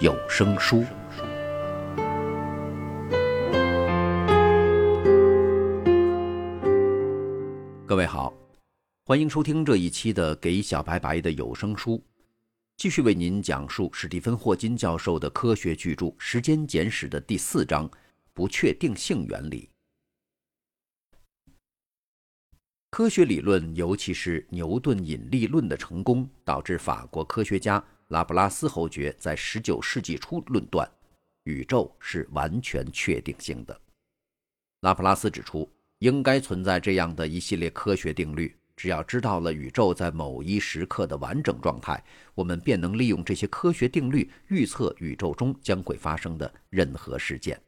有声书。各位好，欢迎收听这一期的给小白白的有声书，继续为您讲述史蒂芬·霍金教授的科学巨著《时间简史》的第四章——不确定性原理。科学理论，尤其是牛顿引力论的成功，导致法国科学家拉普拉斯侯爵在19世纪初论断，宇宙是完全确定性的。拉普拉斯指出，应该存在这样的一系列科学定律，只要知道了宇宙在某一时刻的完整状态，我们便能利用这些科学定律预测宇宙中将会发生的任何事件，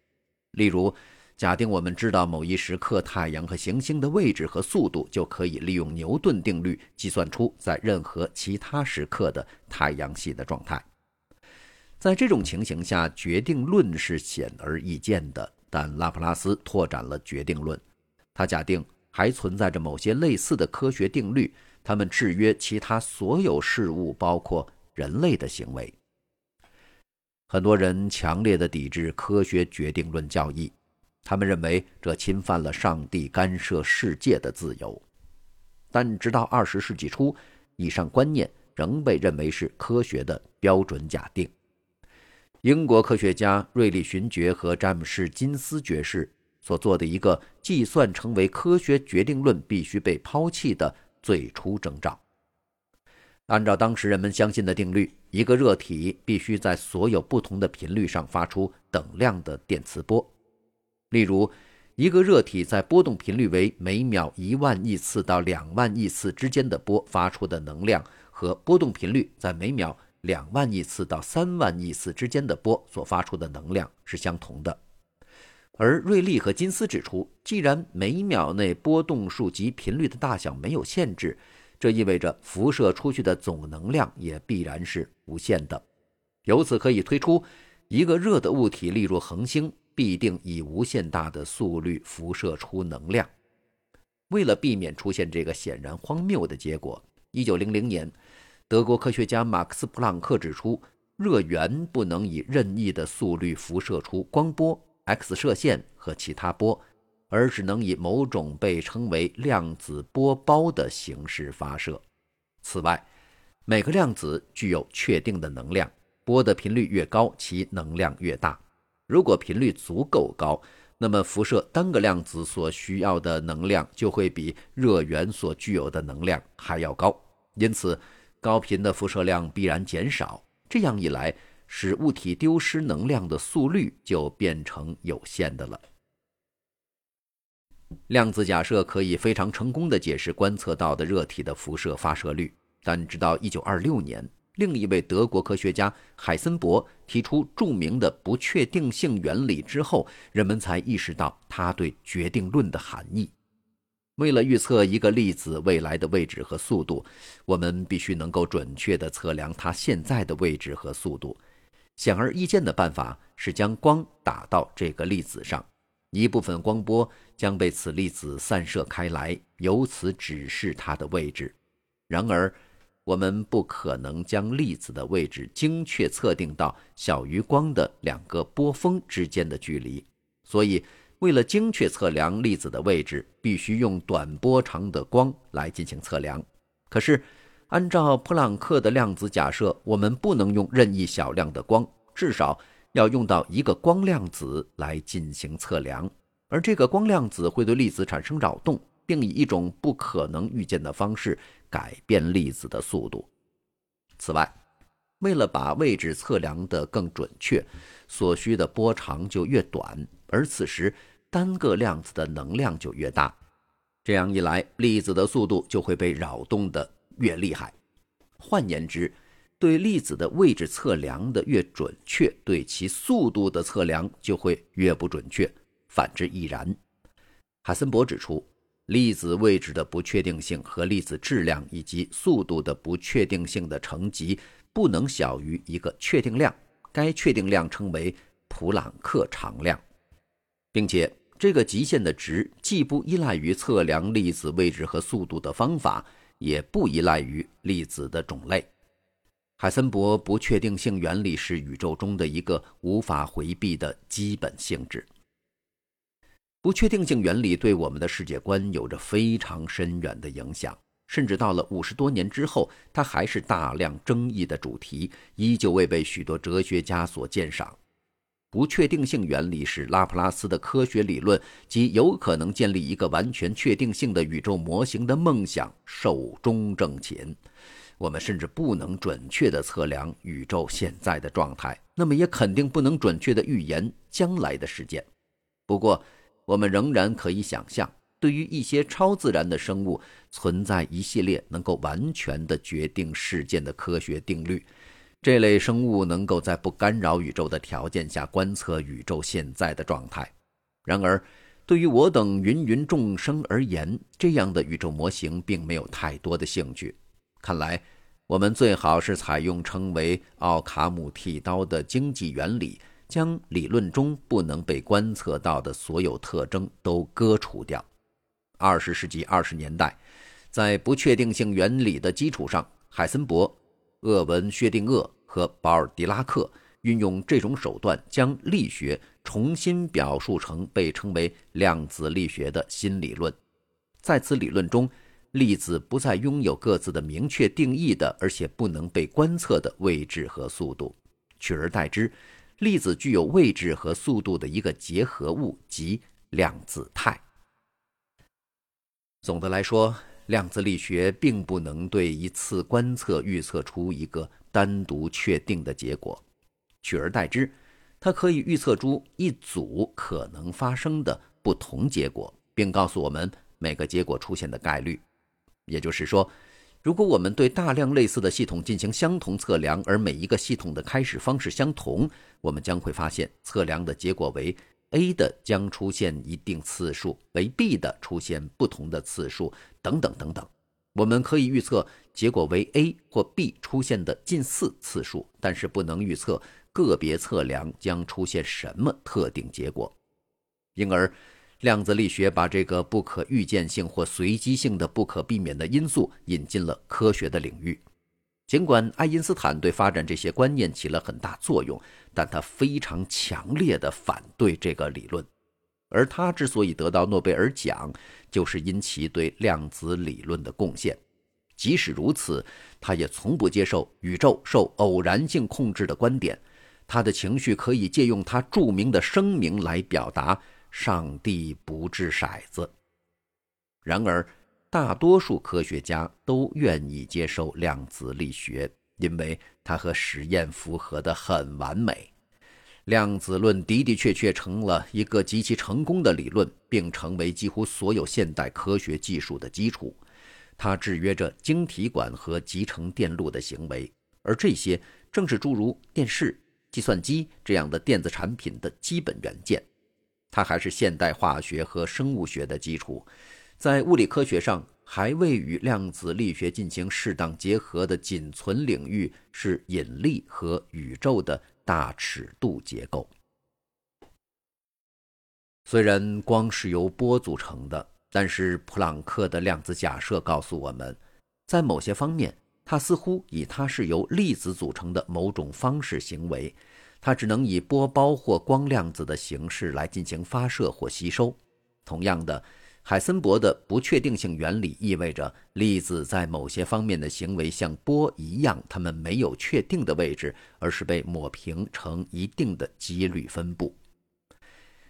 例如。假定我们知道某一时刻太阳和行星的位置和速度，就可以利用牛顿定律计算出在任何其他时刻的太阳系的状态。在这种情形下，决定论是显而易见的。但拉普拉斯拓展了决定论，他假定还存在着某些类似的科学定律，它们制约其他所有事物，包括人类的行为。很多人强烈的抵制科学决定论教义。他们认为这侵犯了上帝干涉世界的自由，但直到二十世纪初，以上观念仍被认为是科学的标准假定。英国科学家瑞利勋爵和詹姆士金斯爵士所做的一个计算，成为科学决定论必须被抛弃的最初征兆。按照当时人们相信的定律，一个热体必须在所有不同的频率上发出等量的电磁波。例如，一个热体在波动频率为每秒一万亿次到两万亿次之间的波发出的能量，和波动频率在每秒两万亿次到三万亿次之间的波所发出的能量是相同的。而瑞利和金斯指出，既然每秒内波动数及频率的大小没有限制，这意味着辐射出去的总能量也必然是无限的。由此可以推出，一个热的物体，例如恒星。必定以无限大的速率辐射出能量。为了避免出现这个显然荒谬的结果，1900年，德国科学家马克思·普朗克指出，热源不能以任意的速率辐射出光波、X 射线和其他波，而只能以某种被称为量子波包的形式发射。此外，每个量子具有确定的能量，波的频率越高，其能量越大。如果频率足够高，那么辐射单个量子所需要的能量就会比热源所具有的能量还要高。因此，高频的辐射量必然减少。这样一来，使物体丢失能量的速率就变成有限的了。量子假设可以非常成功地解释观测到的热体的辐射发射率，但直到1926年。另一位德国科学家海森伯提出著名的不确定性原理之后，人们才意识到他对决定论的含义。为了预测一个粒子未来的位置和速度，我们必须能够准确地测量它现在的位置和速度。显而易见的办法是将光打到这个粒子上，一部分光波将被此粒子散射开来，由此指示它的位置。然而，我们不可能将粒子的位置精确测定到小于光的两个波峰之间的距离，所以为了精确测量粒子的位置，必须用短波长的光来进行测量。可是，按照普朗克的量子假设，我们不能用任意小量的光，至少要用到一个光量子来进行测量，而这个光量子会对粒子产生扰动。并以一种不可能预见的方式改变粒子的速度。此外，为了把位置测量的更准确，所需的波长就越短，而此时单个量子的能量就越大。这样一来，粒子的速度就会被扰动的越厉害。换言之，对粒子的位置测量的越准确，对其速度的测量就会越不准确，反之亦然。海森伯指出，粒子位置的不确定性和粒子质量以及速度的不确定性的乘积不能小于一个确定量，该确定量称为普朗克常量，并且这个极限的值既不依赖于测量粒子位置和速度的方法，也不依赖于粒子的种类。海森伯不确定性原理是宇宙中的一个无法回避的基本性质。不确定性原理对我们的世界观有着非常深远的影响，甚至到了五十多年之后，它还是大量争议的主题，依旧未被许多哲学家所鉴赏。不确定性原理使拉普拉斯的科学理论及有可能建立一个完全确定性的宇宙模型的梦想寿终正寝。我们甚至不能准确地测量宇宙现在的状态，那么也肯定不能准确地预言将来的事件。不过，我们仍然可以想象，对于一些超自然的生物，存在一系列能够完全地决定事件的科学定律。这类生物能够在不干扰宇宙的条件下观测宇宙现在的状态。然而，对于我等芸芸众生而言，这样的宇宙模型并没有太多的兴趣。看来，我们最好是采用称为奥卡姆剃刀的经济原理，将理论中不能被观测到的所有特征都割除掉。二十世纪二十年代，在不确定性原理的基础上，海森伯、厄文薛定谔和保尔狄拉克运用这种手段，将力学重新表述成被称为量子力学的新理论。在此理论中，粒子不再拥有各自的明确定义的，而且不能被观测的位置和速度，取而代之，粒子具有位置和速度的一个结合物，即量子态。总的来说，量子力学并不能对一次观测预测出一个单独确定的结果，取而代之，它可以预测出一组可能发生的不同结果，并告诉我们每个结果出现的概率。也就是说，如果我们对大量类似的系统进行相同测量，而每一个系统的开始方式相同，我们将会发现测量的结果为 A 的将出现一定次数，为 B 的出现不同的次数，等等等等。我们可以预测结果为 A 或 B 出现的近似次数，但是不能预测个别测量将出现什么特定结果，因而。量子力学把这个不可预见性或随机性的不可避免的因素引进了科学的领域。尽管爱因斯坦对发展这些观念起了很大作用，但他非常强烈的反对这个理论。而他之所以得到诺贝尔奖，就是因其对量子理论的贡献。即使如此，他也从不接受宇宙受偶然性控制的观点。他的情绪可以借用他著名的声明来表达。上帝不掷骰子。然而，大多数科学家都愿意接受量子力学，因为它和实验符合得很完美。量子论的的确确成了一个极其成功的理论，并成为几乎所有现代科学技术的基础。它制约着晶体管和集成电路的行为，而这些正是诸如电视、计算机这样的电子产品的基本元件。它还是现代化学和生物学的基础，在物理科学上还未与量子力学进行适当结合的仅存领域是引力和宇宙的大尺度结构。虽然光是由波组成的，但是普朗克的量子假设告诉我们，在某些方面，它似乎以它是由粒子组成的某种方式行为。它只能以波包或光量子的形式来进行发射或吸收。同样的，海森伯的不确定性原理意味着粒子在某些方面的行为像波一样，它们没有确定的位置，而是被抹平成一定的几率分布。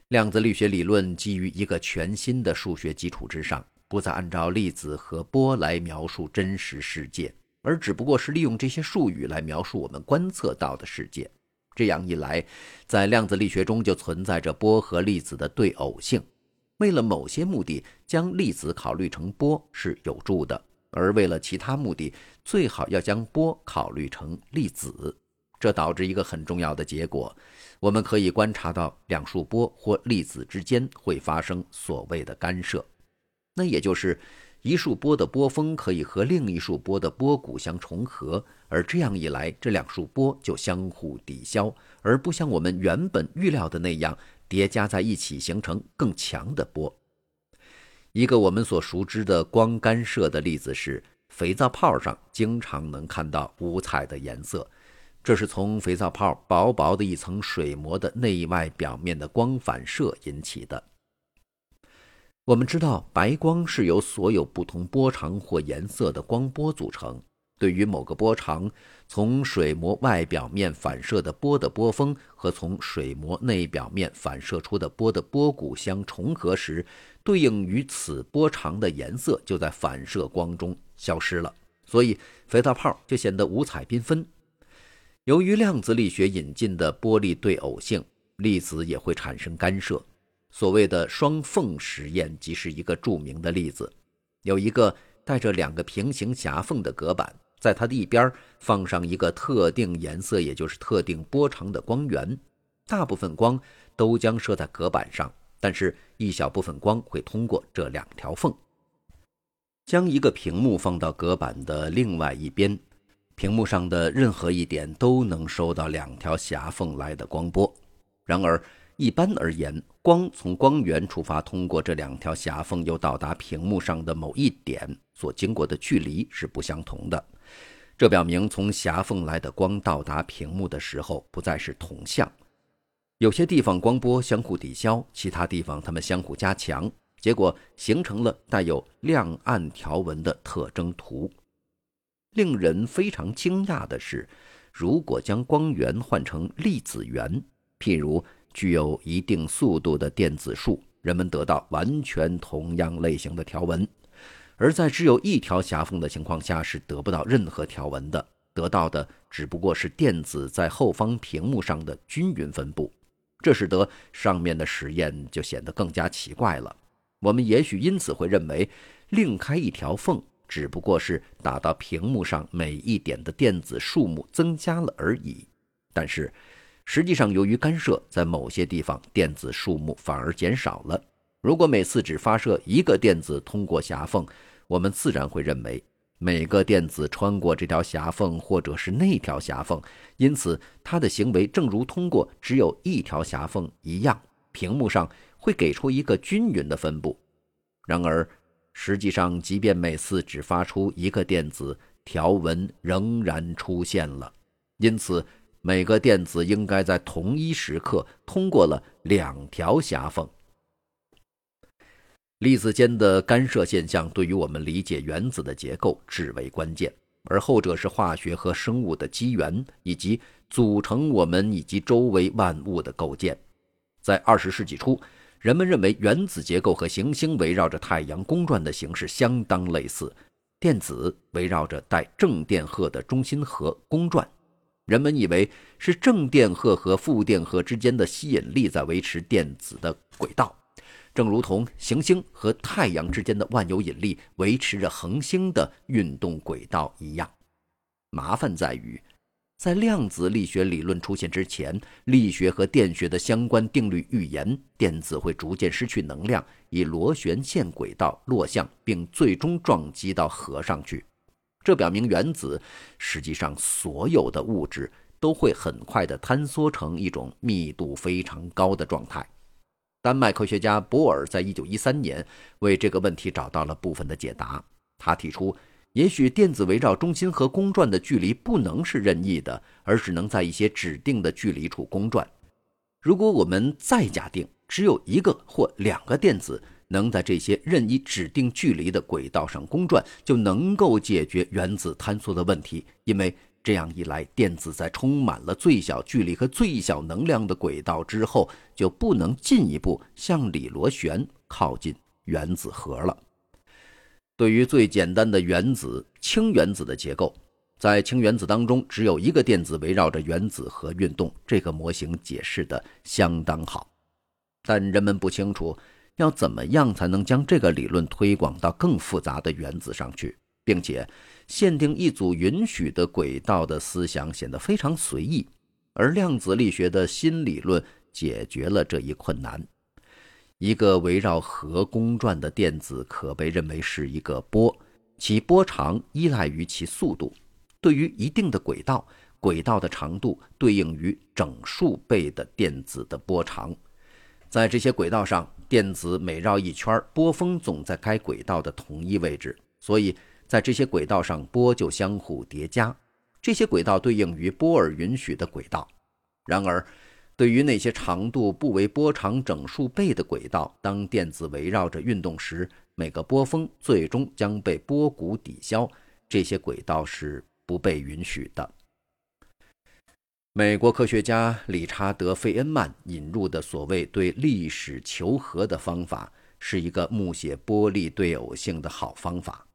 量子力学理论基于一个全新的数学基础之上，不再按照粒子和波来描述真实世界，而只不过是利用这些术语来描述我们观测到的世界。这样一来，在量子力学中就存在着波和粒子的对偶性。为了某些目的，将粒子考虑成波是有助的，而为了其他目的，最好要将波考虑成粒子。这导致一个很重要的结果：我们可以观察到两束波或粒子之间会发生所谓的干涉，那也就是一束波的波峰可以和另一束波的波谷相重合，而这样一来，这两束波就相互抵消，而不像我们原本预料的那样叠加在一起形成更强的波。一个我们所熟知的光干涉的例子是，肥皂泡上经常能看到五彩的颜色，这是从肥皂泡薄薄的一层水膜的内外表面的光反射引起的。我们知道，白光是由所有不同波长或颜色的光波组成。对于某个波长，从水膜外表面反射的波的波峰和从水膜内表面反射出的波的波谷相重合时，对应于此波长的颜色就在反射光中消失了，所以肥皂泡就显得五彩缤纷。由于量子力学引进的波粒对偶性，粒子也会产生干涉。所谓的双缝实验即是一个著名的例子，有一个带着两个平行狭缝的隔板。在它的一边放上一个特定颜色，也就是特定波长的光源，大部分光都将射在隔板上，但是一小部分光会通过这两条缝。将一个屏幕放到隔板的另外一边，屏幕上的任何一点都能收到两条狭缝来的光波。然而，一般而言，光从光源出发，通过这两条狭缝又到达屏幕上的某一点，所经过的距离是不相同的。这表明，从狭缝来的光到达屏幕的时候不再是同向。有些地方光波相互抵消，其他地方它们相互加强，结果形成了带有亮暗条纹的特征图。令人非常惊讶的是，如果将光源换成粒子源，譬如具有一定速度的电子束，人们得到完全同样类型的条纹。而在只有一条狭缝的情况下，是得不到任何条纹的，得到的只不过是电子在后方屏幕上的均匀分布。这使得上面的实验就显得更加奇怪了。我们也许因此会认为，另开一条缝只不过是打到屏幕上每一点的电子数目增加了而已。但是，实际上由于干涉，在某些地方电子数目反而减少了。如果每次只发射一个电子通过狭缝，我们自然会认为每个电子穿过这条狭缝，或者是那条狭缝，因此它的行为正如通过只有一条狭缝一样，屏幕上会给出一个均匀的分布。然而，实际上，即便每次只发出一个电子，条纹仍然出现了。因此，每个电子应该在同一时刻通过了两条狭缝。粒子间的干涉现象对于我们理解原子的结构至为关键，而后者是化学和生物的基源，以及组成我们以及周围万物的构建。在二十世纪初，人们认为原子结构和行星围绕着太阳公转的形式相当类似，电子围绕着带正电荷的中心核公转。人们以为是正电荷和负电荷之间的吸引力在维持电子的轨道。正如同行星和太阳之间的万有引力维持着恒星的运动轨道一样，麻烦在于，在量子力学理论出现之前，力学和电学的相关定律预言电子会逐渐失去能量，以螺旋线轨道落向，并最终撞击到核上去。这表明原子实际上所有的物质都会很快地坍缩成一种密度非常高的状态。丹麦科学家博尔在1913年为这个问题找到了部分的解答。他提出，也许电子围绕中心核公转的距离不能是任意的，而只能在一些指定的距离处公转。如果我们再假定只有一个或两个电子能在这些任意指定距离的轨道上公转，就能够解决原子坍缩的问题，因为。这样一来，电子在充满了最小距离和最小能量的轨道之后，就不能进一步向里螺旋靠近原子核了。对于最简单的原子氢原子的结构，在氢原子当中只有一个电子围绕着原子核运动，这个模型解释的相当好。但人们不清楚要怎么样才能将这个理论推广到更复杂的原子上去。并且限定一组允许的轨道的思想显得非常随意，而量子力学的新理论解决了这一困难。一个围绕核公转的电子可被认为是一个波，其波长依赖于其速度。对于一定的轨道，轨道的长度对应于整数倍的电子的波长。在这些轨道上，电子每绕一圈，波峰总在该轨道的同一位置，所以在这些轨道上，波就相互叠加。这些轨道对应于波尔允许的轨道。然而，对于那些长度不为波长整数倍的轨道，当电子围绕着运动时，每个波峰最终将被波谷抵消。这些轨道是不被允许的。美国科学家理查德·费恩曼引入的所谓对历史求和的方法，是一个目写波粒对偶性的好方法。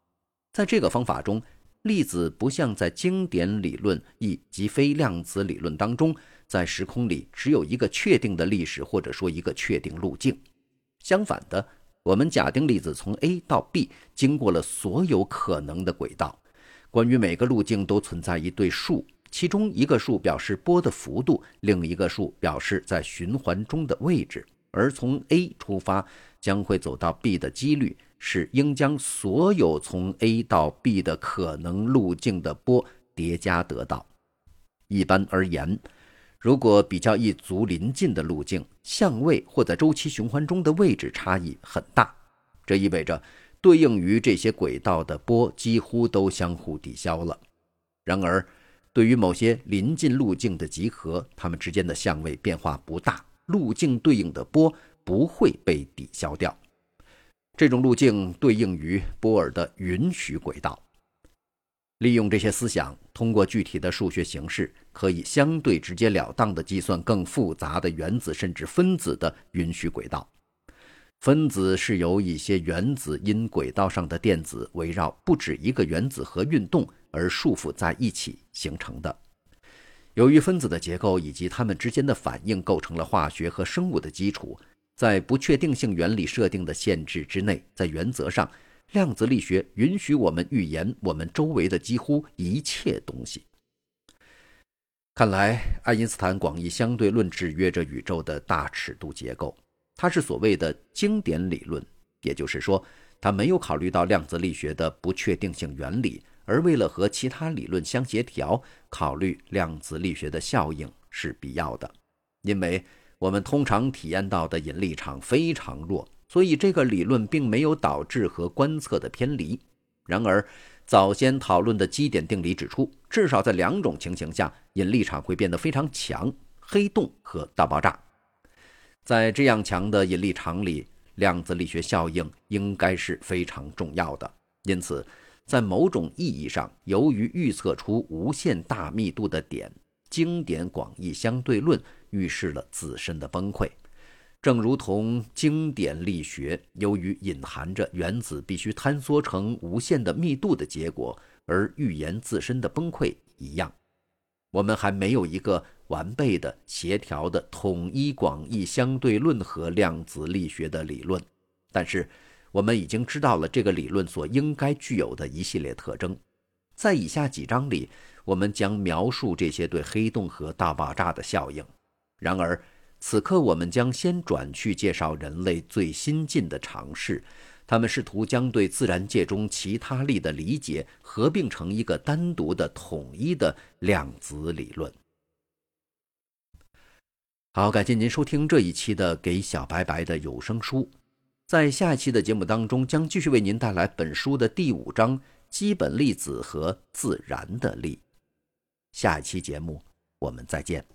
在这个方法中，粒子不像在经典理论以及非量子理论当中。在时空里只有一个确定的历史，或者说一个确定路径。相反的，我们假定粒子从 A 到 B 经过了所有可能的轨道，关于每个路径都存在一对数，其中一个数表示波的幅度，另一个数表示在循环中的位置。而从 A 出发将会走到 B 的几率是应将所有从 A 到 B 的可能路径的波叠加得到。一般而言。如果比较一组邻近的路径，相位或在周期循环中的位置差异很大，这意味着对应于这些轨道的波几乎都相互抵消了。然而，对于某些邻近路径的集合，它们之间的相位变化不大，路径对应的波不会被抵消掉。这种路径对应于波尔的允许轨道。利用这些思想，通过具体的数学形式，可以相对直截了当地计算更复杂的原子甚至分子的允许轨道。分子是由一些原子因轨道上的电子围绕不止一个原子核运动而束缚在一起形成的。由于分子的结构以及它们之间的反应构成了化学和生物的基础，在不确定性原理设定的限制之内，在原则上。量子力学允许我们预言我们周围的几乎一切东西。看来，爱因斯坦广义相对论制约着宇宙的大尺度结构，它是所谓的经典理论，也就是说，它没有考虑到量子力学的不确定性原理，而为了和其他理论相协调，考虑量子力学的效应是必要的，因为我们通常体验到的引力场非常弱。所以，这个理论并没有导致和观测的偏离。然而，早先讨论的基点定理指出，至少在两种情形下，引力场会变得非常强：黑洞和大爆炸。在这样强的引力场里，量子力学效应应该是非常重要的。因此，在某种意义上，由于预测出无限大密度的点，经典广义相对论预示了自身的崩溃。正如同经典力学由于隐含着原子必须坍缩成无限的密度的结果而预言自身的崩溃一样，我们还没有一个完备的、协调的、统一广义相对论和量子力学的理论。但是，我们已经知道了这个理论所应该具有的一系列特征。在以下几章里，我们将描述这些对黑洞和大爆炸的效应。然而，此刻，我们将先转去介绍人类最新进的尝试，他们试图将对自然界中其他力的理解合并成一个单独的、统一的量子理论。好，感谢您收听这一期的《给小白白的有声书》。在下一期的节目当中，将继续为您带来本书的第五章“基本粒子和自然的力”。下一期节目，我们再见。